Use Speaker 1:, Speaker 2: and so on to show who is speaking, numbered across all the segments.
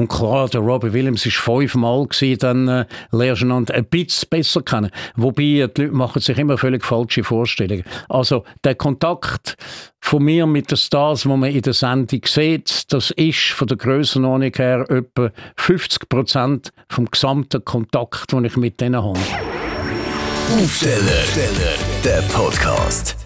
Speaker 1: Und klar, der Robbie Williams war fünfmal dann äh, lernst du ihn ein bisschen besser kennen. Wobei, die Leute machen sich immer völlig falsche Vorstellungen. Also, der Kontakt von mir mit den Stars, die man in der Sendung sieht, das ist von der Grössenordnung her etwa 50 Prozent vom gesamten Kontakt, den ich mit denen habe.
Speaker 2: Aufsteller, der Podcast.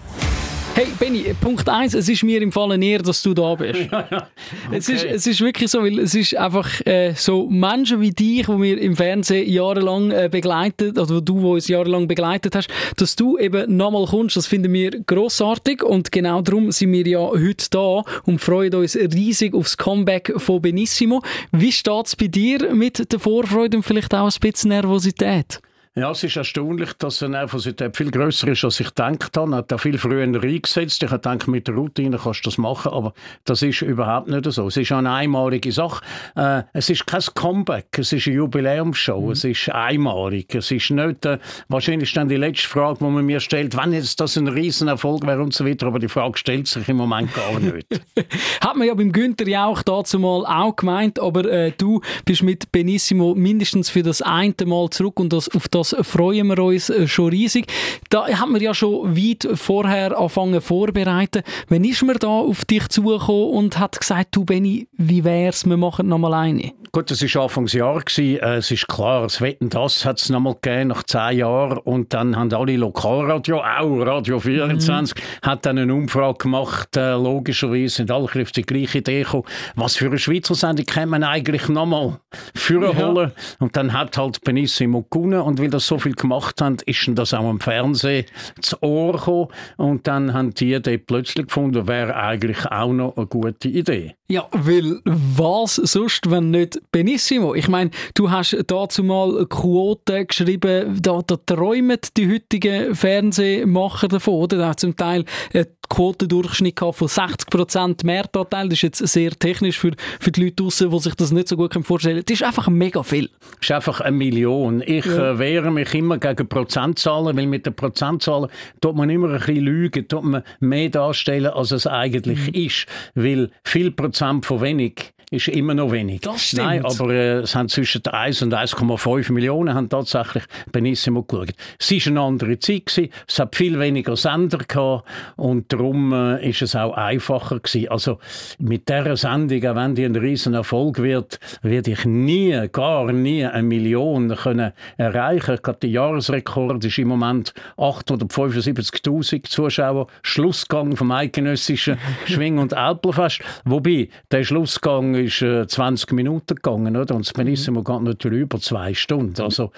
Speaker 3: Hey Benny, Punkt 1, es ist mir im Fall näher, dass du da bist. Ja, ja. Okay. Es, ist, es ist wirklich so, weil es ist einfach äh, so Menschen wie dich, die wir im Fernsehen jahrelang äh, begleitet, oder du, wo uns jahrelang begleitet hast, dass du eben nochmal kommst, das finden wir grossartig und genau darum sind wir ja heute da und freuen uns riesig aufs Comeback von Benissimo. Wie steht es bei dir mit der Vorfreude und vielleicht auch ein bisschen Nervosität?
Speaker 1: Ja, es ist erstaunlich, dass er Nervosität viel größer ist, als ich gedacht habe. Er hat da viel früher eingesetzt. Ich gedacht, mit der Routine kannst du das machen, aber das ist überhaupt nicht so. Es ist eine einmalige Sache. Äh, es ist kein Comeback, es ist eine Jubiläumsshow, mhm. es ist einmalig. Es ist nicht, äh, wahrscheinlich ist dann die letzte Frage, die man mir stellt, wann jetzt das ein Riesenerfolg wäre und so weiter, aber die Frage stellt sich im Moment gar nicht.
Speaker 3: hat man ja beim Günther Jauch dazu mal auch gemeint, aber äh, du bist mit Benissimo mindestens für das eine Mal zurück und das, auf das das freuen wir uns äh, schon riesig. Da haben wir ja schon weit vorher angefangen vorbereiten. Wann ist man da auf dich zugekommen und hat gesagt, du Benni, wie wär's, wir machen noch mal eine?
Speaker 1: Gut, das war Anfangsjahr. Äh, es ist klar, das Wetten, das hat es noch mal gegeben, nach zehn Jahren. Und dann haben alle Lokalradio, auch Radio 24, mhm. hat dann eine Umfrage gemacht. Äh, logischerweise sind alle auf die gleiche Idee gekommen. Was für eine Schweizer Sendung kann man eigentlich noch mal führen ja. Und dann hat halt Benissimo gewonnen. Und weil das so viel gemacht haben, ist das auch im Fernsehen zu Ohr gekommen. Und dann haben die Idee plötzlich gefunden, wäre eigentlich auch noch eine gute Idee.
Speaker 3: Ja, weil was sonst, wenn nicht Benissimo? Ich meine, du hast dazu mal Quoten geschrieben, da, da träumen die heutigen Fernsehmacher davon, oder? Da zum Teil eine Quotendurchschnitt von 60% Mehrtanteil. Das ist jetzt sehr technisch für, für die Leute draussen, die sich das nicht so gut vorstellen können. Das ist einfach mega viel.
Speaker 1: Das ist einfach eine Million. Ich ja. äh, wehre mich immer gegen Prozentzahlen, weil mit den Prozentzahlen tut man immer ein bisschen lügen, tut man mehr darstellen, als es eigentlich mhm. ist. Weil viel Prozent von wenig ist immer noch wenig.
Speaker 3: Das stimmt.
Speaker 1: Nein, aber äh, es haben zwischen 1 und 1,5 Millionen haben tatsächlich Benissimo geschaut. Es war eine andere Zeit, gewesen. es hat viel weniger Sender gehabt und darum äh, ist es auch einfacher gewesen. Also mit dieser Sendung, auch wenn die ein riesen Erfolg wird, werde ich nie, gar nie eine Million können erreichen. Gerade der Jahresrekord ist im Moment 875.000 Zuschauer. Schlussgang vom eidgenössischen Schwing- und Alpenfest. Wobei, der Schlussgang ist äh, 20 Minuten gegangen, oder? Und das Benissimo geht natürlich über zwei Stunden. Also,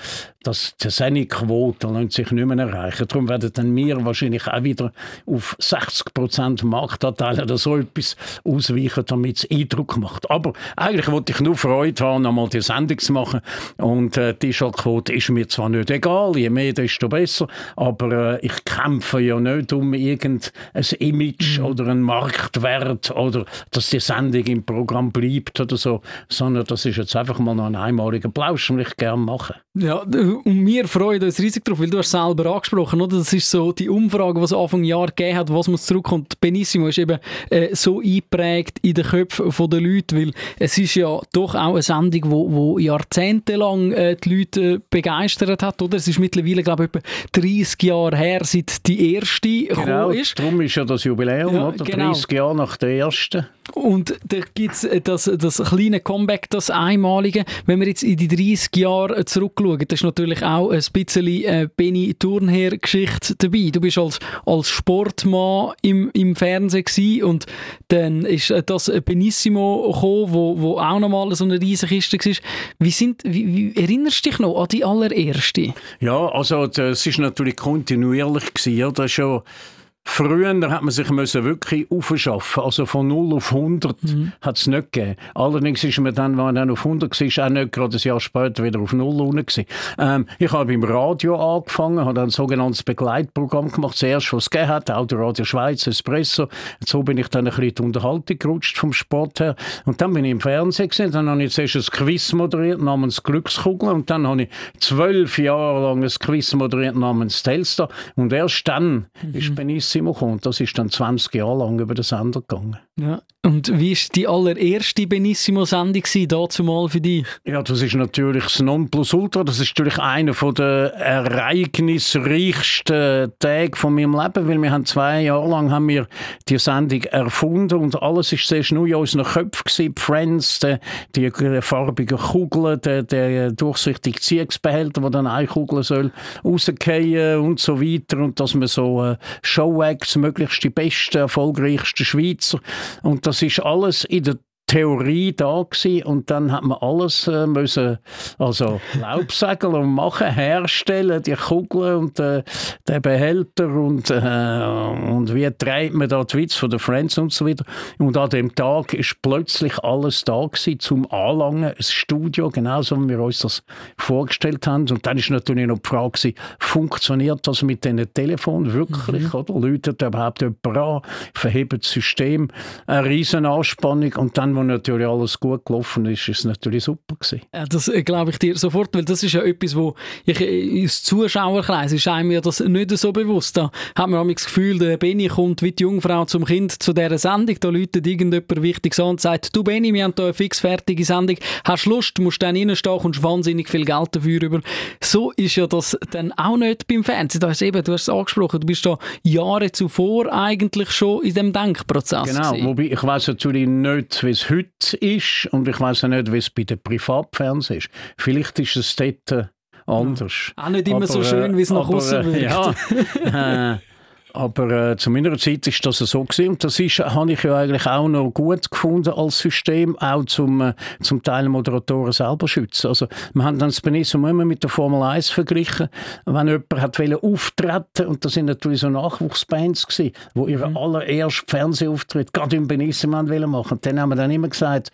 Speaker 1: das, die Sendquote lässt sich nicht mehr erreichen. Darum werden dann wir wahrscheinlich auch wieder auf 60 Prozent Marktanteil oder so etwas ausweichen, damit es Eindruck macht. Aber eigentlich wollte ich nur Freude haben, einmal die Sendung zu machen. Und äh, die Einschaltquote ist mir zwar nicht egal, je mehr, desto besser, aber äh, ich kämpfe ja nicht um irgendein Image mhm. oder einen Marktwert oder dass die Sendung im Programm bleibt bleibt oder so, sondern das ist jetzt einfach mal noch ein einmaliger Plausch, den ich gerne mache.
Speaker 3: Ja, und wir freuen uns riesig darauf, weil du hast selber angesprochen, oder? Das ist so die Umfrage, die es Anfang Jahr gegeben hat, was muss zurückkommt. Benissimo ist eben äh, so eingeprägt in den Köpfen der Leute, weil es ist ja doch auch eine Sendung, wo, wo jahrzehntelang äh, die Leute äh, begeistert hat, oder? Es ist mittlerweile, glaube ich, etwa 30 Jahre her, seit die erste
Speaker 1: genau, ist. darum ist ja das Jubiläum, ja, oder? Genau. 30 Jahre nach der ersten.
Speaker 3: Und da gibt es äh, das, das kleine Comeback, das einmalige. Wenn wir jetzt in die 30 Jahre zurückschauen, das ist natürlich auch ein bisschen äh, Benny Turnher-Geschichte dabei. Du bist als, als Sportmann im, im Fernsehen und dann ist äh, das Benissimo gekommen, wo, wo auch nochmal so eine riesige Kiste war. Wie, sind, wie, wie erinnerst du dich noch an die allererste?
Speaker 1: Ja, also das ist natürlich kontinuierlich gewesen. Ist schon Früher hat man sich müssen wirklich aufschaffen. Also von 0 auf 100 mhm. hat es nicht gegeben. Allerdings ist man dann, wenn man dann auf 100 war, auch nicht gerade ein Jahr später wieder auf 0 unten ähm, Ich habe beim Radio angefangen, habe ein sogenanntes Begleitprogramm gemacht. Zuerst, was es gegeben hat, Radio Schweiz, Espresso. So bin ich dann ein bisschen in die Unterhaltung gerutscht vom Sport her. Und dann bin ich im Fernsehen gesehen. Dann habe ich zuerst ein Quiz moderiert namens Glückskugel. Und dann habe ich zwölf Jahre lang ein Quiz moderiert namens Telstar. Und erst dann mhm. ist Benicio Massimo kommt. Das ist dann 20 Jahre lang über den Sender gegangen.
Speaker 3: Ja. Und wie war die allererste Benissimo-Sendung dazu mal für dich?
Speaker 1: Ja, das ist natürlich das Nonplusultra. Das ist natürlich einer der ereignisreichsten Tage von meinem Leben, weil wir haben zwei Jahre lang haben wir die Sendung erfunden und alles ist sehr nur in unseren Köpfen. Die Friends, die, die farbigen Kugeln, der, der durchsichtige Ziehungsbehälter, der dann eine Kugel soll rausgehen und so weiter und dass man so äh, Showacts, möglichst die besten, erfolgreichsten Schweizer und das ist alles in der Theorie da gewesen und dann hat man alles äh, müssen, also Laubsägel und machen, herstellen, die Kugeln und äh, den Behälter und, äh, und wie treibt man da die Witz von den Friends und so weiter. Und an dem Tag ist plötzlich alles da gewesen zum Anlangen, ein Studio, genauso wie wir uns das vorgestellt haben. Und dann ist natürlich noch die Frage gewesen, funktioniert das mit diesen Telefon wirklich, mhm. oder? Läutet überhaupt jemand an, verhebt das System, eine riesen Anspannung und dann wo natürlich alles gut gelaufen ist, ist es natürlich super gewesen.
Speaker 3: Das äh, glaube ich dir sofort, weil das ist ja etwas, wo ich äh, aus Zuschauerkreis ist einem ja das nicht so bewusst. Da hat man das Gefühl, der Benny kommt wie die Jungfrau zum Kind zu dieser Sendung, da läutet irgendjemand wichtig an und sagt, du Benny, wir haben hier eine fixfertige Sendung, hast Lust, musst dann reinstehen, kommst wahnsinnig viel Geld dafür über. So ist ja das dann auch nicht beim Fernsehen. Da ist eben, du hast es angesprochen, du bist da Jahre zuvor eigentlich schon in dem Denkprozess.
Speaker 1: Genau, gewesen. wobei ich weiß natürlich nicht, wie es heute ist und ich weiß auch nicht, wie es bei den Privatfernsehen ist. Vielleicht ist es dort äh, anders.
Speaker 3: Ja. Auch nicht immer aber, so schön, wie es nach außen äh,
Speaker 1: wirkt. Ja, äh, aber äh, zu meiner Zeit ist das so gewesen. Und das ist, habe ich ja eigentlich auch noch gut gefunden als System, auch zum, äh, zum Teil Moderatoren selber schützen. Also, wir haben dann das Benissimo immer mit der Formel 1 verglichen. Wenn jemand hat auftreten und das sind natürlich so Nachwuchsbands gewesen, wo ihre mhm. allerersten Fernsehauftritt gerade im Benissimo machen machen. Dann haben wir dann immer gesagt,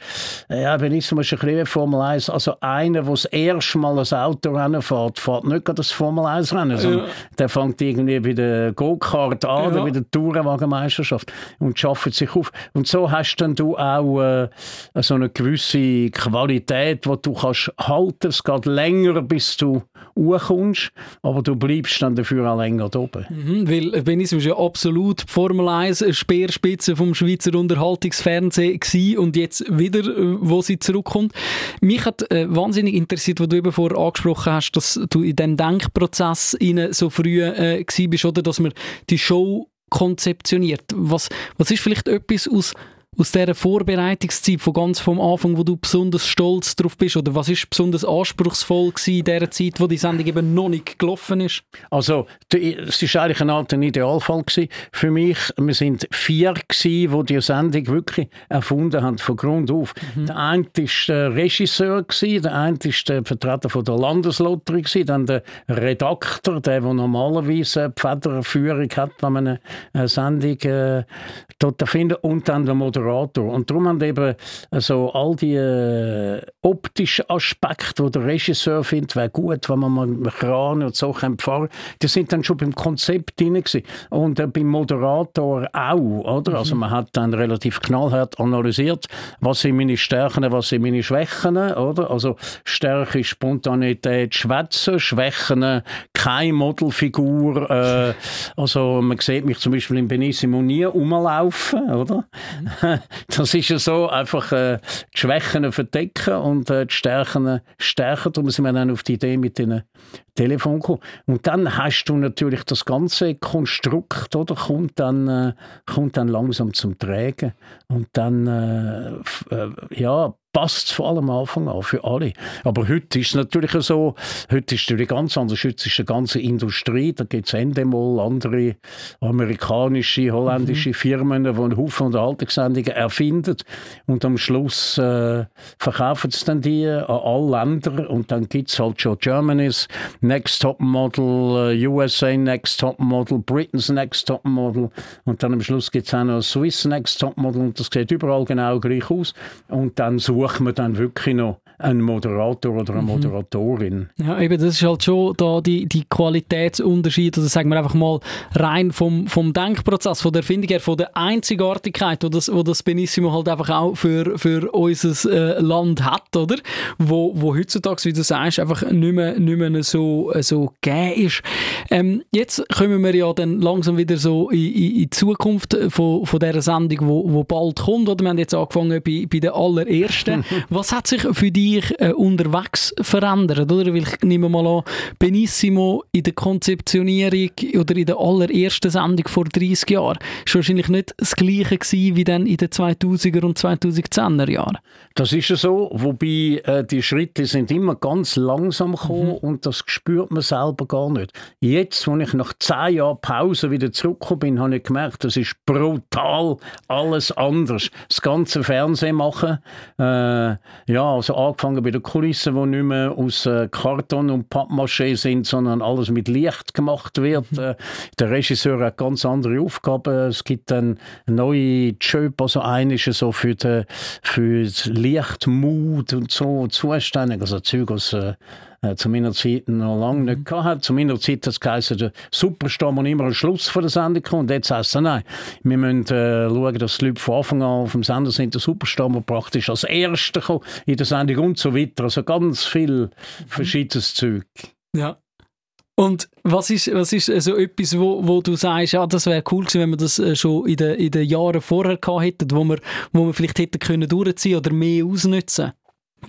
Speaker 1: äh, ja, Benissimo ist ein bisschen Formel 1. Also einer, der das erste Mal ein Autorennen fährt, fährt nicht gerade das Formel 1 Rennen, sondern ja. der fängt irgendwie bei der Go-Kart an, ja. wie der Tourenwagenmeisterschaft und schafft sich auf. Und so hast dann du auch äh, so eine gewisse Qualität, die du kannst halten. Es geht länger, bis du hochkommst, aber du bleibst dann dafür auch länger da oben.
Speaker 3: Mhm, weil Benism ist ja absolut Formel 1 Speerspitze vom Schweizer Unterhaltungsfernsehen gewesen und jetzt wieder, äh, wo sie zurückkommt. Mich hat äh, wahnsinnig interessiert, was du eben vorher angesprochen hast, dass du in diesem Denkprozess so früh äh, bist, oder dass man die Show konzeptioniert. Was, was ist vielleicht etwas aus aus dieser Vorbereitungszeit von ganz vom Anfang, wo du besonders stolz drauf bist? Oder was ist besonders anspruchsvoll gewesen in dieser Zeit, wo die Sendung eben noch nicht gelaufen ist?
Speaker 1: Also, es war eigentlich ein alter Idealfall gewesen. für mich. Wir sind vier gewesen, die die Sendung wirklich erfunden haben, von Grund auf. Mhm. Der eine war der Regisseur, gewesen, der eine war der Vertreter von der Landeslotterie, gewesen, dann der Redakteur, der, der normalerweise die Federführung hat, wenn man eine Sendung äh, dort erfindet, und dann der Moderator Moderator. Und darum haben eben also all die äh, optischen Aspekte, die der Regisseur findet, wäre gut, wenn man mal mit Kran und so fahren kann, die sind dann schon beim Konzept drin gewesen. Und äh, beim Moderator auch, oder? Mhm. Also man hat dann relativ knallhart analysiert, was sind meine Stärken, was sind meine Schwächen, oder? Also Stärke, Spontanität, Schwätzen, Schwächen, keine Modelfigur. Äh, also man sieht mich zum Beispiel in Benissimo nie rumlaufen, oder? Mhm. das ist ja so, einfach äh, die Schwächen verdecken und äh, die Stärken stärken. Darum sind wir dann auf die Idee mit den Telefon gekommen. Und dann hast du natürlich das ganze Konstrukt, oder, kommt dann, äh, kommt dann langsam zum Tragen. Und dann, äh, äh ja, passt es vor allem am Anfang an, für alle. Aber heute ist es natürlich so, heute ist es ganz anders. Heute ist eine ganze Industrie, da gibt es Endemol, andere amerikanische, holländische mhm. Firmen, die einen Haufen Unterhaltungssendungen erfinden und am Schluss äh, verkaufen sie dann die an alle Länder und dann gibt es halt schon Germany's Next Top Model, äh, USA Next Top Model, Britain's Next Top Model und dann am Schluss gibt es auch noch Swiss Next Top Model und das sieht überall genau gleich aus und dann sucht man dann wirklich noch ein Moderator oder eine mhm. Moderatorin.
Speaker 3: Ja, eben, das ist halt schon da die, die Qualitätsunterschied, oder sagen wir einfach mal rein vom, vom Denkprozess, von der Erfindung her, von der Einzigartigkeit, wo das, wo das Benissimo halt einfach auch für, für unser äh, Land hat, oder? Wo, wo heutzutage, wie du sagst, einfach nicht mehr, nicht mehr so, so gegeben ist. Ähm, jetzt kommen wir ja dann langsam wieder so in, in, in die Zukunft von, von dieser Sendung, wo, wo bald kommt, oder? Wir haben jetzt angefangen bei, bei der allerersten. Was hat sich für dich äh, unterwegs verändert, oder? Weil ich nehme mal an, Benissimo in der Konzeptionierung oder in der allerersten Sendung vor 30 Jahren war wahrscheinlich nicht das Gleiche gewesen wie dann in den 2000er und 2010er Jahren.
Speaker 1: Das ist ja so, wobei äh, die Schritte sind immer ganz langsam gekommen mhm. und das spürt man selber gar nicht. Jetzt, wo ich nach zehn Jahren Pause wieder zurückgekommen bin, habe ich gemerkt, das ist brutal alles anders. Das ganze Fernsehen machen, äh, ja, also angefangen bei den Kulissen, die nicht mehr aus äh, Karton und Pappmaché sind, sondern alles mit Licht gemacht wird. Mhm. Äh, der Regisseur hat ganz andere Aufgaben. Es gibt dann neue Job, also eine ist so für, die, für das Lichtmut und so zuständig, also Zeug aus äh, zu meiner Zeit noch lange nicht mhm. gehabt. Zu meiner Zeit hat es geheißen, der Superstar muss immer am Schluss von der Sendung kommen. Und jetzt heisst es, nein, wir müssen äh, schauen, dass die Leute von Anfang an auf dem Sender sind. Der Superstar muss praktisch als Erster kommen in der Sendung und so weiter. Also ganz viel verschiedenes Zeug.
Speaker 3: Ja. Und was ist, was ist so etwas, wo, wo du sagst, ja, das wäre cool gewesen, wenn wir das äh, schon in den, in den Jahren vorher gehabt hätten, wo wir, wo wir vielleicht hätten können durchziehen oder mehr ausnutzen?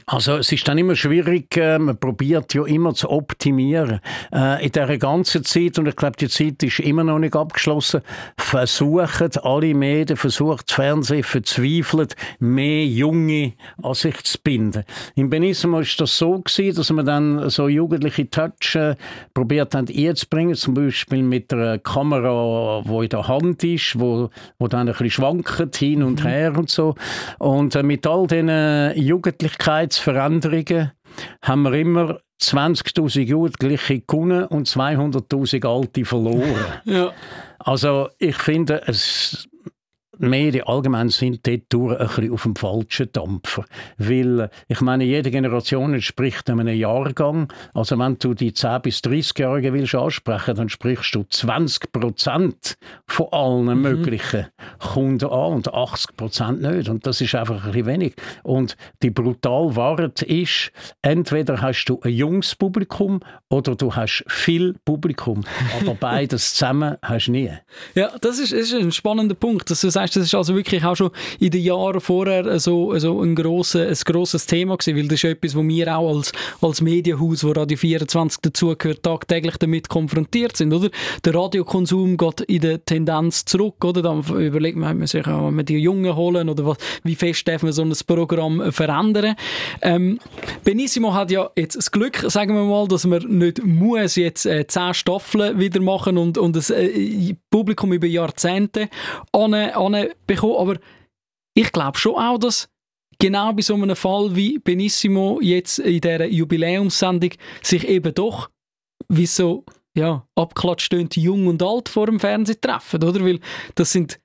Speaker 1: Also es ist dann immer schwierig, äh, man probiert ja immer zu optimieren. Äh, in dieser ganzen Zeit, und ich glaube, die Zeit ist immer noch nicht abgeschlossen, versuchen alle Medien, versucht das Fernsehen, verzweifelt, mehr Junge an sich zu binden. In Benissimo ist das so gewesen, dass man dann so jugendliche Touch äh, probiert hat einzubringen, zum Beispiel mit einer Kamera, die in der Hand ist, wo, wo dann ein bisschen schwankt, hin und mhm. her und so. Und äh, mit all diesen Jugendlichkeiten Veränderungen haben wir immer 20.000 Jugendliche gewonnen und 200.000 Alte verloren. ja. Also ich finde, es Medien allgemein sind dort durch ein bisschen auf dem falschen Dampfer. Weil, ich meine, jede Generation entspricht einem Jahrgang. Also wenn du die 10- bis 30-Jährigen willst ansprechen, dann sprichst du 20 Prozent von allen mhm. möglichen Kunden an und 80 Prozent nicht. Und das ist einfach ein bisschen wenig. Und die brutal Wahrheit ist, entweder hast du ein junges Publikum oder du hast viel Publikum. Aber beides zusammen hast du nie.
Speaker 3: Ja, das ist, ist ein spannender Punkt, dass du sagst, sagst, das ist also wirklich auch schon in den Jahren vorher so, so ein, grosses, grosses Thema gewesen, weil das ist etwas, wo wir auch als, als Medienhaus, wo Radio 24 dazugehört, tagtäglich damit konfrontiert sind, oder? Der Radiokonsum geht in der Tendenz zurück, oder? Dann überlegt man sich, auch, wir die Jungen holen oder was, wie fest darf man so ein Programm verändern. Ähm, Benissimo hat ja jetzt das Glück, sagen wir mal, dass man nicht muss jetzt äh, zehn Staffeln wieder machen und, und das äh, Publikum über Jahrzehnte an, an bekommen. Aber ich glaube schon auch, dass genau bei so einem Fall wie Benissimo jetzt in dieser Jubiläumssendung sich eben doch wie so ja, abklatscht jung und alt vor dem Fernsehen treffen, oder? Weil das sind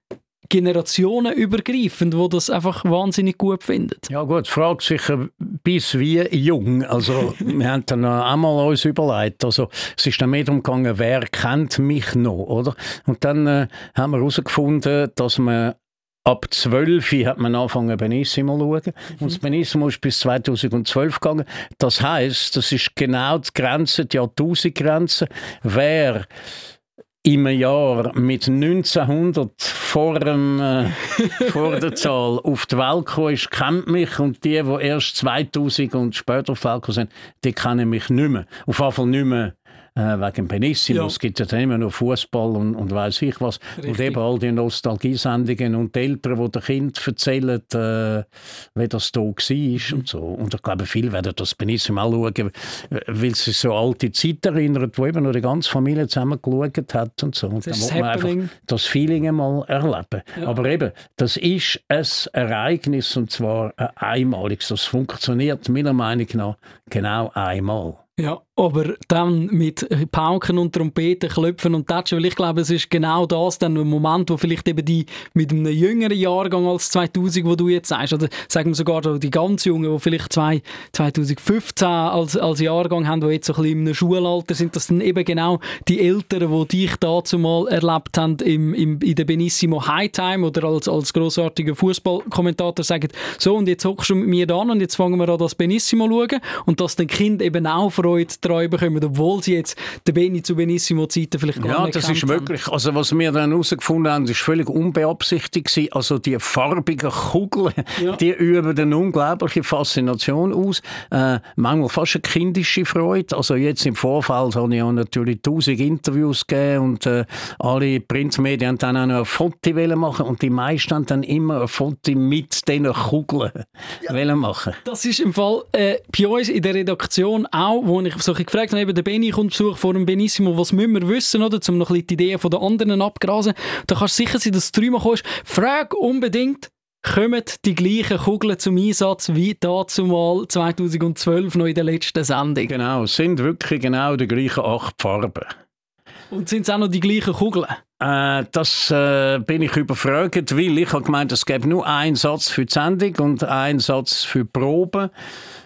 Speaker 3: generationenübergreifend, wo das einfach wahnsinnig gut findet.
Speaker 1: Ja gut, fragt sich bis wie jung. Also wir haben dann einmal uns überlegt, also es ist dann mehr darum gegangen, wer kennt mich noch, oder? Und dann äh, haben wir herausgefunden, dass man Ab 12 hat man angefangen, Benissimo zu schauen. Mhm. Und das Benissimo ist bis 2012 gegangen. Das heißt, das ist genau die Grenze, die Jahrtausendgrenze. Wer im Jahr mit 1900 vor, dem, äh, vor der Zahl auf die Welt gekommen ist, kennt mich und die, die erst 2000 und später auf die Welt sind, die kennen mich nicht mehr. Auf jeden Fall nicht mehr äh, wegen Benissimo. Ja. Es gibt ja dann immer noch Fußball und, und weiß ich was. Richtig. Und eben all die Nostalgiesendungen und die Eltern, die den Kind erzählen, äh, wie das da war mhm. und so. Und ich glaube, viele werden das Benissimo auch schauen, weil sie so alte Zeit erinnert, wo eben noch die ganze Familie zusammen geschaut hat und so. Und
Speaker 3: das
Speaker 1: dann muss man einfach das Feeling einmal erleben. Ja. Aber eben, das ist ein Ereignis und zwar ein einmaliges. Das funktioniert meiner Meinung nach genau einmal.
Speaker 3: Ja, aber dann mit Pauken und Trompeten klopfen und tatschen, weil ich glaube, es ist genau das dann ein Moment, wo vielleicht eben die mit einem jüngeren Jahrgang als 2000, wo du jetzt sagst, oder sagen wir sogar die ganz Jungen, die vielleicht zwei, 2015 als, als Jahrgang haben, die jetzt so ein bisschen im Schulalter sind, das dann eben genau die Älteren, die dich dazu mal erlebt haben im, im, in der Benissimo High Time oder als, als grossartiger Fußballkommentator sagen, so und jetzt hockst du mit mir da und jetzt fangen wir an das Benissimo schauen und dass den Kind eben auch Freude treu bekommen, obwohl sie jetzt den Beni zu Benissimo-Zeiten vielleicht gar
Speaker 1: ja,
Speaker 3: nicht
Speaker 1: Ja, das ist möglich. Also was wir dann herausgefunden haben, ist völlig unbeabsichtigt gewesen. Also die farbigen Kugeln, ja. die üben eine unglaubliche Faszination aus. Äh, manchmal fast eine kindische Freude. Also jetzt im Vorfall habe ich auch natürlich tausend Interviews gegeben und äh, alle Printmedien haben dann auch noch ein Foto machen und die meisten haben dann immer ein Foto mit diesen Kugeln ja. machen.
Speaker 3: Das ist im Fall äh, bei uns in der Redaktion auch, wo ich so gefragt habe, eben der Benny kommt Besuch vor dem Benissimo, was müssen wir wissen, oder, um noch ein bisschen die Ideen von den anderen abgrasen. Da kannst du sicher sein, dass du dreimal kommst. Frag unbedingt, kommen die gleichen Kugeln zum Einsatz wie dazu mal 2012 noch in der letzten Sendung?
Speaker 1: Genau, es sind wirklich genau die gleichen acht Farben.
Speaker 3: Und sind es auch noch die gleichen Kugeln?
Speaker 1: Äh, das äh, bin ich überfragt, weil ich habe gemeint, es gäbe nur einen Satz für die Sendung und einen Satz für die Probe.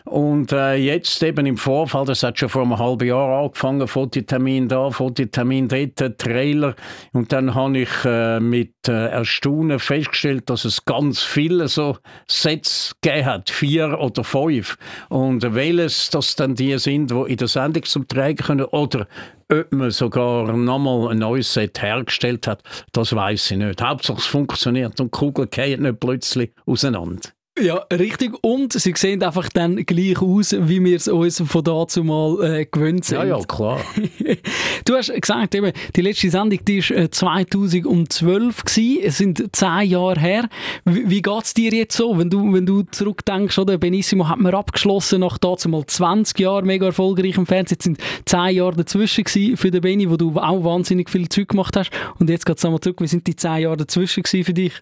Speaker 1: Und äh, jetzt eben im Vorfall, das hat schon vor einem halben Jahr angefangen, Fototermin da, Fototermin dort, Trailer. Und dann habe ich äh, mit äh, Erstaunen festgestellt, dass es ganz viele so Sets gegeben hat, vier oder fünf. Und welches das dann die sind, die in der Sendung zum Tragen können oder ob man sogar nochmal ein neues Set hergestellt hat, das weiß ich nicht. Hauptsache es funktioniert und die Kugel geht nicht plötzlich auseinander.
Speaker 3: Ja, richtig. Und sie sehen einfach dann gleich aus, wie wir es uns von dazu mal äh, gewöhnt sind.
Speaker 1: Ja, ja, klar.
Speaker 3: du hast gesagt, eben, die letzte Sendung die ist, äh, 2012 gewesen. Es sind zehn Jahre her. Wie, wie geht es dir jetzt so, wenn du, wenn du zurückdenkst, oder? Benissimo hat man abgeschlossen nach dazu mal 20 Jahren mega erfolgreich im Fernsehen. Jetzt sind zehn Jahre dazwischen für den Benny, wo du auch wahnsinnig viel Zeug gemacht hast. Und jetzt geht es nochmal zurück. Wie sind die zehn Jahre dazwischen für dich?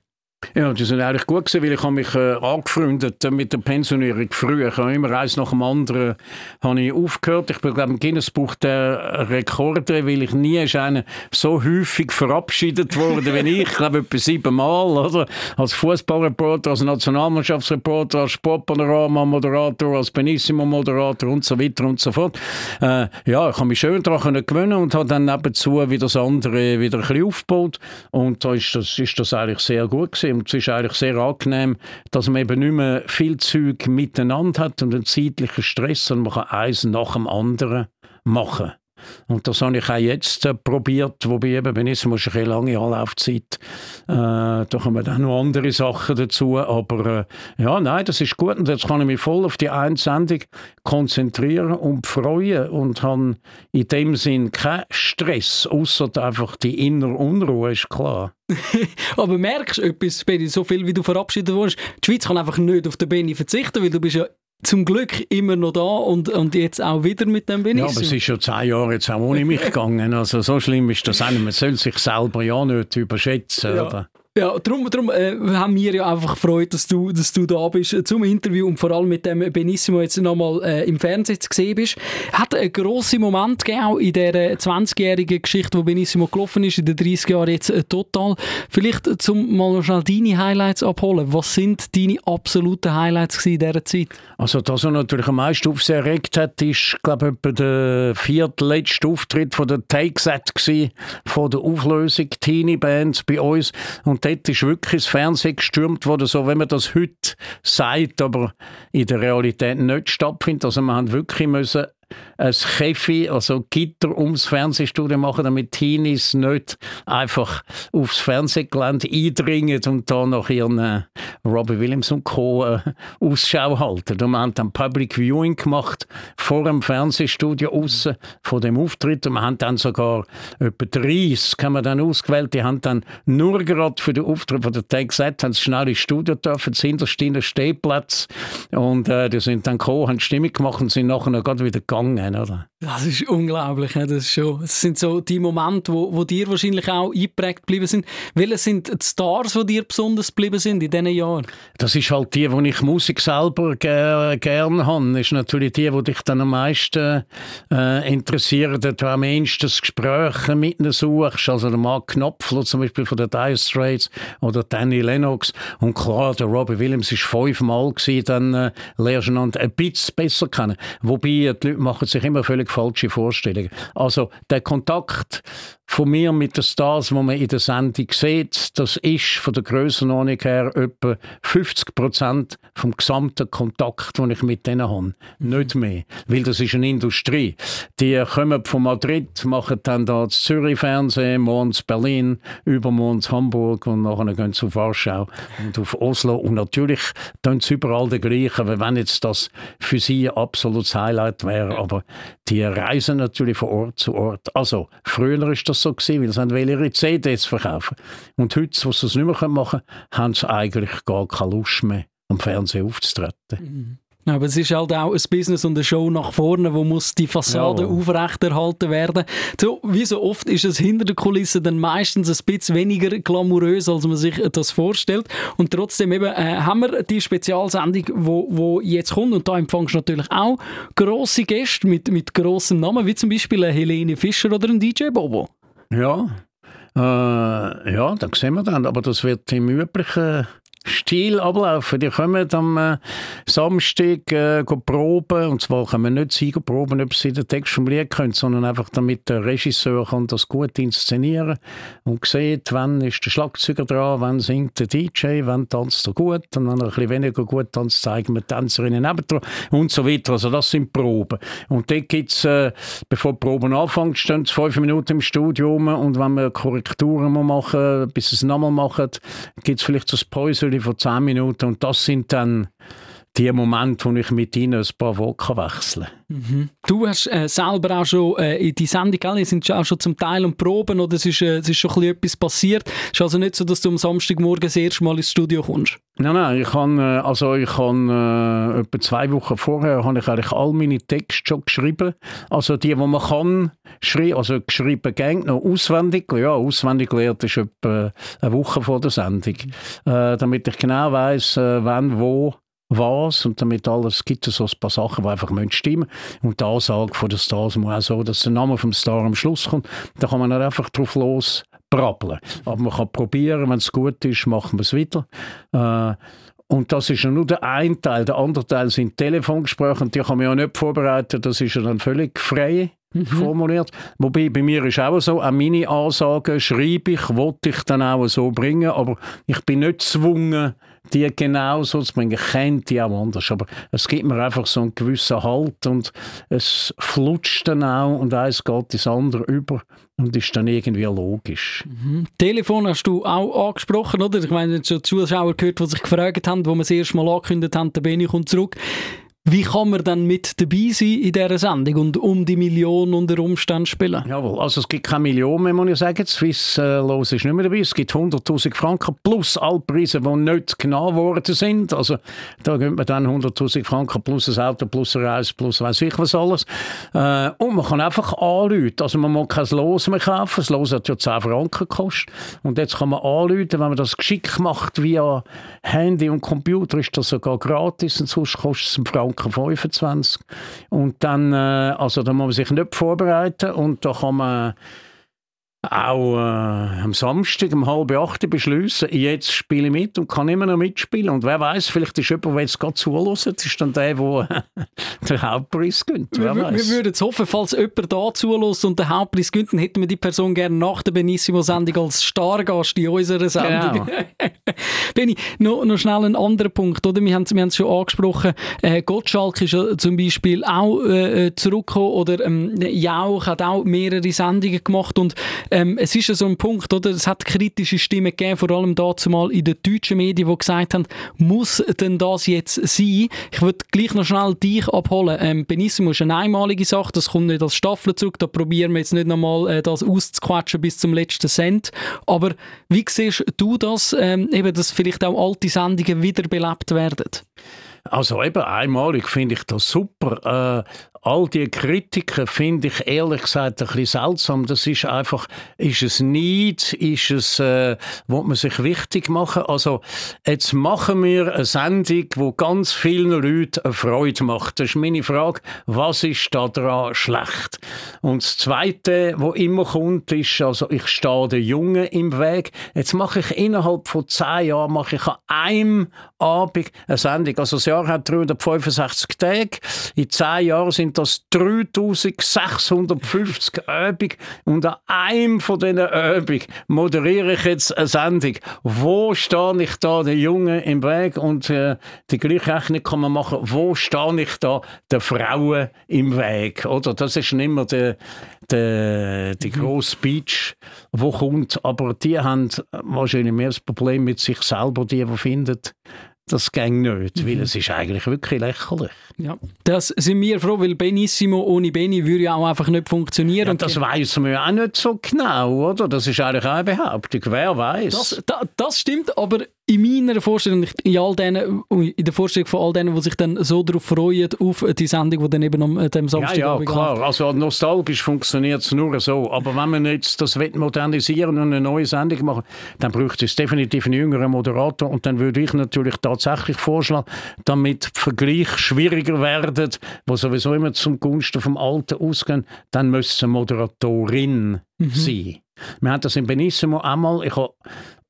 Speaker 1: Ja, die sind eigentlich gut gewesen, weil ich habe mich äh, angefreundet mit der Pensionierung früher. Ich habe immer eins nach dem anderen habe ich aufgehört. Ich bin, glaube im Guinness-Buch der Rekorde, weil ich nie ist einer so häufig verabschiedet wurde wie ich. Ich glaube, etwa siebenmal, oder? Als Fußballreporter, als Nationalmannschaftsreporter, als Sportpanorama-Moderator, als Benissimo-Moderator und so weiter und so fort. Äh, ja, ich habe mich schön daran gewöhnen und habe dann nebenzu wie das andere wieder ein bisschen aufgebaut. Und da ist das, ist das eigentlich sehr gut gewesen. Und es ist eigentlich sehr angenehm, dass man eben nicht mehr viel Zeug miteinander hat und einen zeitlichen Stress, sondern man kann eins nach dem anderen machen. Und das habe ich auch jetzt äh, probiert, wobei eben Benismo ist eine lange Anlaufzeit. Äh, da kommen dann noch andere Sachen dazu. Aber äh, ja, nein, das ist gut. Und jetzt kann ich mich voll auf die eine Sendung konzentrieren und freuen und habe in dem Sinn keinen Stress, außer einfach die innere Unruhe, ist klar.
Speaker 3: Aber merkst du etwas, Benni, so viel wie du verabschiedet wurdest, die Schweiz kann einfach nicht auf den Benni verzichten, weil du bist ja zum Glück immer noch da und, und jetzt auch wieder mit dem Benicio.
Speaker 1: Ja, aber es ist schon zehn Jahre jetzt auch ohne mich gegangen. Also so schlimm ist das auch nicht. Man soll sich selber ja nicht überschätzen. Ja. Oder?
Speaker 3: Ja, darum, darum äh, haben wir ja einfach gefreut, dass du, dass du da bist äh, zum Interview und vor allem mit dem Benissimo jetzt nochmal äh, im Fernsehen gesehen bist. Hat einen grossen Moment gegeben, auch in dieser 20-jährigen Geschichte, wo Benissimo gelaufen ist, in den 30 Jahren jetzt äh, total. Vielleicht zum mal schnell deine Highlights abholen. Was sind deine absoluten Highlights in dieser Zeit?
Speaker 1: Also das, was natürlich am meisten aufgeregt hat, ist, glaube ich, der viertletzte Auftritt von der Take-Set von der Auflösung Teenie Bands bei uns und dort ist wirklich das Fernsehen gestürmt worden, so wenn man das heute sagt, aber in der Realität nicht stattfindet. Also man hat wirklich müssen ein Käfi, also Gitter ums Fernsehstudio machen, damit Teenies nicht einfach aufs Fernsehgelände eindringen und da nach ihren äh, Robbie Williams und Co. Äh, Ausschau halten. Und wir haben dann Public Viewing gemacht vor dem Fernsehstudio außen von dem Auftritt und wir haben dann sogar etwa 30 haben wir dann ausgewählt, die haben dann nur gerade für den Auftritt von der Tag gesagt, schnell ins Studio dürfen, sind der Stehplatz und äh, die sind dann gekommen, haben Stimmung gemacht und sind nachher noch gerade wieder gegangen, oder?
Speaker 3: Das ist unglaublich, das ist schon. Das sind so die Momente, wo, wo dir wahrscheinlich auch eingeprägt geblieben sind. Welche sind die Stars, die dir besonders geblieben sind in diesen Jahren?
Speaker 1: Das ist halt die, wo ich Musik selber ge gerne habe. Das ist natürlich die, die dich dann am meisten äh, interessieren, du am ehesten das Gespräch mit ihnen suchst. Also der Mark Knopfler zum Beispiel von den Dire Straits oder Danny Lennox. Und klar, der Robbie Williams ist fünfmal gewesen, dann äh, lernst du ihn ein bisschen besser kennen. Wobei, die Leute machen sich immer völlig falsche Vorstellungen. Also der Kontakt von mir mit den Stars, die man in der Sendung sieht, das ist von der Grössenordnung her etwa 50 Prozent vom gesamten Kontakt, den ich mit denen habe. Nicht mehr. Weil das ist eine Industrie. Die kommen von Madrid, machen dann da das Zürich Fernsehen, morgens Berlin, übermorgens Hamburg und nachher gehen sie auf Warschau und auf Oslo. Und natürlich tun sie überall der gleiche, wenn jetzt das für sie ein absolutes Highlight wäre. Aber die reisen natürlich von Ort zu Ort. Also, früher ist das so gewesen, weil sie ihre CDs verkaufen. Und heute, wo sie es nicht mehr machen können, haben sie eigentlich gar keine Lust mehr, am Fernsehen aufzutreten.
Speaker 3: Mhm. Aber es ist halt auch ein Business und eine Show nach vorne, wo muss die Fassade ja. aufrechterhalten werden. So, wie so oft ist es hinter der Kulisse dann meistens ein bisschen weniger glamourös, als man sich das vorstellt. Und trotzdem eben, äh, haben wir die Spezialsendung, wo, wo jetzt kommt und da empfangst du natürlich auch grosse Gäste mit, mit grossen Namen, wie zum Beispiel eine Helene Fischer oder ein DJ Bobo.
Speaker 1: Ja, äh, ja, das sehen wir dann. Aber das wird im üblichen Stil ablaufen. Die kommen am äh, Samstag äh, proben. Und zwar können wir nicht Sieger proben, ob sie den Text vom Lied können, sondern einfach damit der Regisseur kann das gut inszenieren und sieht, wann ist der Schlagzeuger dran, wann singt der DJ, wann tanzt er gut. Und wenn er ein bisschen weniger gut tanzt, zeigen wir Tänzerinnen nebendran und so weiter. Also das sind Proben. Und dort gibt es, äh, bevor die Proben anfangen, stehen sie fünf Minuten im Studio und wenn wir Korrekturen machen, bis sie es nochmal machen, gibt es vielleicht so ein Päuschen Viertel von zehn Minuten und das sind dann die Momente, wo ich mit ihnen ein paar Wochen wechsle.
Speaker 3: Mhm. Du hast äh, selber auch schon äh, in die Sendung, gell? sind auch schon zum Teil am Proben oder es ist, äh, es ist schon etwas passiert. Es ist also nicht so, dass du am Samstagmorgen das erste Mal ins Studio kommst?
Speaker 1: Nein, nein, ich habe äh, also ich habe, äh, etwa zwei Wochen vorher habe ich eigentlich all meine Texte schon geschrieben. Also die, die man kann schreiben, also geschrieben gängt noch auswendig. Ja, auswendig gelernt ist etwa eine Woche vor der Sendung. Äh, damit ich genau weiß, wann, wo was und damit alles gibt es so ein paar Sachen, die einfach stimmen müssen. Und die Ansage von den Stars muss auch so, dass der Name vom Star am Schluss kommt. Da kann man nicht einfach drauf los brabbeln. Aber man kann probieren, wenn es gut ist, machen wir es wieder. Äh, und das ist ja nur der eine Teil. Der andere Teil sind Telefongespräche und die kann man ja nicht vorbereiten. Das ist ja dann völlig frei. Mhm. formuliert. Wobei bei mir ist auch so, auch meine Ansagen schreibe ich, wollte ich dann auch so bringen, aber ich bin nicht gezwungen, die genau so zu bringen. Ich kenne die auch anders, aber es gibt mir einfach so einen gewissen Halt und es flutscht dann auch und eins geht ins andere über und ist dann irgendwie logisch.
Speaker 3: Mhm. Telefon hast du auch angesprochen, oder? Ich meine, schon Zuschauer gehört, die sich gefragt haben, wo wir das erste Mal angekündigt haben, der Benny kommt zurück. Wie kann man dann mit dabei sein in dieser Sendung und um die Million unter Umständen spielen?
Speaker 1: Jawohl, also es gibt keine Million mehr, muss ich sagen. Swiss äh, Los ist nicht mehr dabei. Es gibt 100'000 Franken plus alle Preise, die nicht genommen worden sind. Also da gibt man dann 100'000 Franken plus ein Auto, plus eine Reise, plus weiß ich was alles. Äh, und man kann einfach anrufen. Also man muss kein Los mehr kaufen. Das Los hat ja 10 Franken gekostet. Und jetzt kann man anrufen, wenn man das geschickt macht via Handy und Computer, ist das sogar gratis und sonst kostet es einen Franken Franken 25. Und dann, äh, also da muss man sich nicht vorbereiten und da kann man auch äh, am Samstag um halb acht beschließen, jetzt spiele ich mit und kann immer noch mitspielen. Und wer weiß, vielleicht ist jemand, der jetzt gerade zulässt, ist dann der, der den Hauptpreis gönnt.
Speaker 3: Wir, wir, würden es hoffen, falls jemand da zulässt und den Hauptpreis gönnt, dann hätten wir die Person gerne nach der Benissimo-Sendung als Stargast in unserer Sendung. Genau. Benni, noch, noch schnell ein anderer Punkt. Oder? Wir haben es schon angesprochen, äh, Gottschalk ist ja zum Beispiel auch äh, äh, zurückgekommen oder ähm, Jauch hat auch mehrere Sendungen gemacht und ähm, es ist ja so ein Punkt, oder? Es hat kritische Stimmen gegeben, vor allem dazu mal in den deutschen Medien, die gesagt haben, muss denn das jetzt sein? Ich würde gleich noch schnell dich abholen. Ähm, Benissimo ist eine einmalige Sache, das kommt nicht als Staffel zurück, da probieren wir jetzt nicht nochmal äh, das auszuquatschen bis zum letzten Cent. Aber wie siehst du das, ähm, eben, dass vielleicht auch alte Sendungen wiederbelebt werden?
Speaker 1: Also eben einmalig finde ich das super. Äh, all die Kritiken finde ich ehrlich gesagt ein bisschen seltsam. Das ist einfach, ist es nicht, ist es, äh, wo man sich wichtig machen. Also jetzt machen wir eine Sendung, wo ganz vielen Leuten eine Freude macht. Das ist meine Frage, was ist da dran schlecht? Und das Zweite, wo immer kommt, ist, also ich stehe den Jungen im Weg. Jetzt mache ich innerhalb von zehn Jahren mache ich an einem Abend eine Sendung. Also das Jahr hat 365 Tage. In zehn Jahren sind das 3650 Übungen. Und an einem von diesen Übungen moderiere ich jetzt eine Sendung. Wo stehe ich da den Jungen im Weg? Und äh, die gleiche Rechnung kann man machen. Wo stehe ich da den Frauen im Weg? Oder? Das ist nicht mehr der, der, der mhm. grosse Speech, der kommt. Aber die haben wahrscheinlich mehr das Problem mit sich selber, die, die finden, das ging nicht, mhm. weil es ist eigentlich wirklich lächerlich.
Speaker 3: Ja, das sind wir froh, weil Benissimo ohne Benny würde ja auch einfach nicht funktionieren. Ja,
Speaker 1: das weiß man ja auch nicht so genau, oder? Das ist eigentlich auch eine Behauptung. Wer weiß?
Speaker 3: Das, das, das stimmt, aber in meiner Vorstellung, in, all denen, in der Vorstellung von all denen, die sich dann so darauf freuen, auf die Sendung, die dann eben am dem Samstag
Speaker 1: Ja, ja, klar. Also nostalgisch funktioniert es nur so. Aber wenn man jetzt das modernisieren und eine neue Sendung machen, dann bräuchte es definitiv einen jüngeren Moderator und dann würde ich natürlich tatsächlich vorschlagen, damit Vergleich schwieriger werden, wo sowieso immer zum Gunsten vom Alten ausgehen, dann müsste eine Moderatorin mhm. sein. Wir haben das in Benissimo einmal, ich habe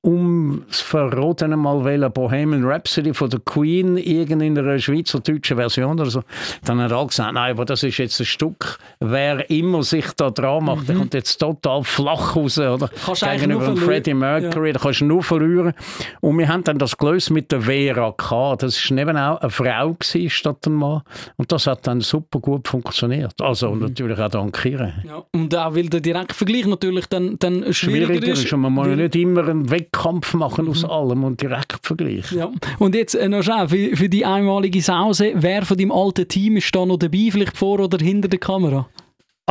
Speaker 1: um das Verroten mal wählen, Bohemian Rhapsody von der Queen, in einer schweizerdeutschen Version oder so. Dann hat er gesagt, nein, aber das ist jetzt ein Stück, wer immer sich da dran macht, mhm. der kommt jetzt total flach raus, oder?
Speaker 3: Kannst Gegenüber
Speaker 1: Freddie Mercury, ja. da kannst du nur verlieren. Und wir haben dann das gelöst mit der Vera K. Das war eben auch eine Frau gewesen, statt ein Mann. Und das hat dann super gut funktioniert. Also mhm. natürlich auch dank ihr.
Speaker 3: Ja. Und auch weil der Direktvergleich natürlich dann, dann schwieriger, schwieriger ist. ist.
Speaker 1: Und man muss nicht immer einen Weg Wettkampf machen aus mhm. allem und direkt vergleichen.
Speaker 3: Ja. Und jetzt äh, noch schnell, für, für die einmalige Sause, wer von deinem alten Team ist da noch dabei, vielleicht vor oder hinter der Kamera?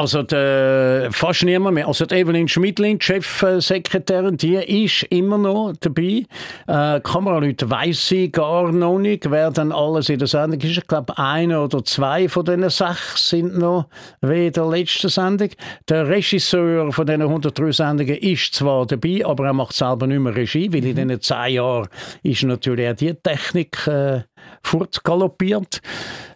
Speaker 1: Also der, fast niemand mehr. Also die Evelyn Schmidlin, die Chefsekretärin, die ist immer noch dabei. Äh, Kameraleute weiss ich gar noch nicht, wer dann alles in der Sendung ist. Ich glaube, eine oder zwei von diesen sechs sind noch wie in der letzten Sendung. Der Regisseur von diesen 103 Sendungen ist zwar dabei, aber er macht selber nicht mehr Regie, weil in mhm. diesen zehn Jahren ist natürlich auch die Technik äh, fortgaloppiert.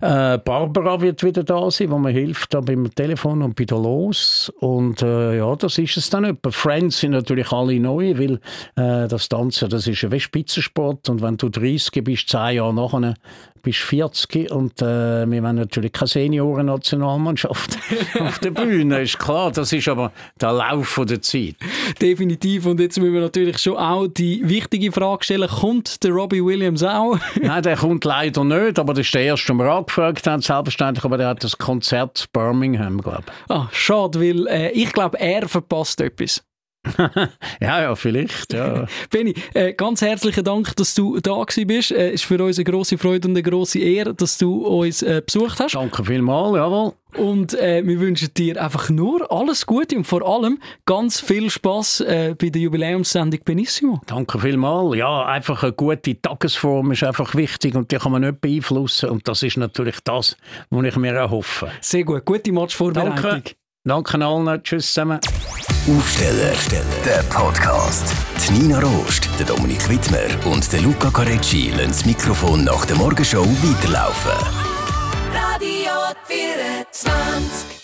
Speaker 1: Äh, Barbara wird wieder da sein, wo mir hilft da beim Telefon und bei der Los. Und äh, ja, das ist es dann etwa. Friends sind natürlich alle neu, weil äh, das Tanzen, das ist ein Spitzensport und wenn du 30 bist, 10 Jahre nachher, bist 40 und äh, wir haben natürlich keine Senioren-Nationalmannschaft auf der Bühne, ist klar. Das ist aber der Lauf der Zeit.
Speaker 3: Definitiv. Und jetzt müssen wir natürlich schon auch die wichtige Frage stellen, kommt der Robbie Williams auch?
Speaker 1: Nein, der kommt leider nicht, aber das ist der erste, den wir angefragt haben, selbstverständlich, aber der hat das Konzert Birmingham, glaube ich.
Speaker 3: Ah, schade, weil äh, ich glaube, er verpasst etwas.
Speaker 1: ja, ja, vielleicht. Ja.
Speaker 3: Benni, äh, ganz herzlichen Dank, dass du da bist. Es äh, ist für uns eine grosse Freude und eine grosse Ehre, dass du uns äh, besucht hast.
Speaker 1: Danke vielmals, jawohl.
Speaker 3: Und äh, wir wünschen dir einfach nur alles Gute und vor allem ganz viel Spaß äh, bei der Jubiläumssendung Benissimo.
Speaker 1: Danke vielmals. Ja, einfach eine gute Tagesform ist einfach wichtig und die kann man nicht beeinflussen. Und das ist natürlich das, was ich mir erhoffe.
Speaker 3: Sehr gut. Gute Matchvorbereitung.
Speaker 1: Danke. Danke allen. Tschüss zusammen.
Speaker 2: Aufsteller, der Podcast. Die Nina Rost, der Dominik Wittmer und der Luca Carecci lassen das Mikrofon nach der Morgenshow weiterlaufen. Radio 24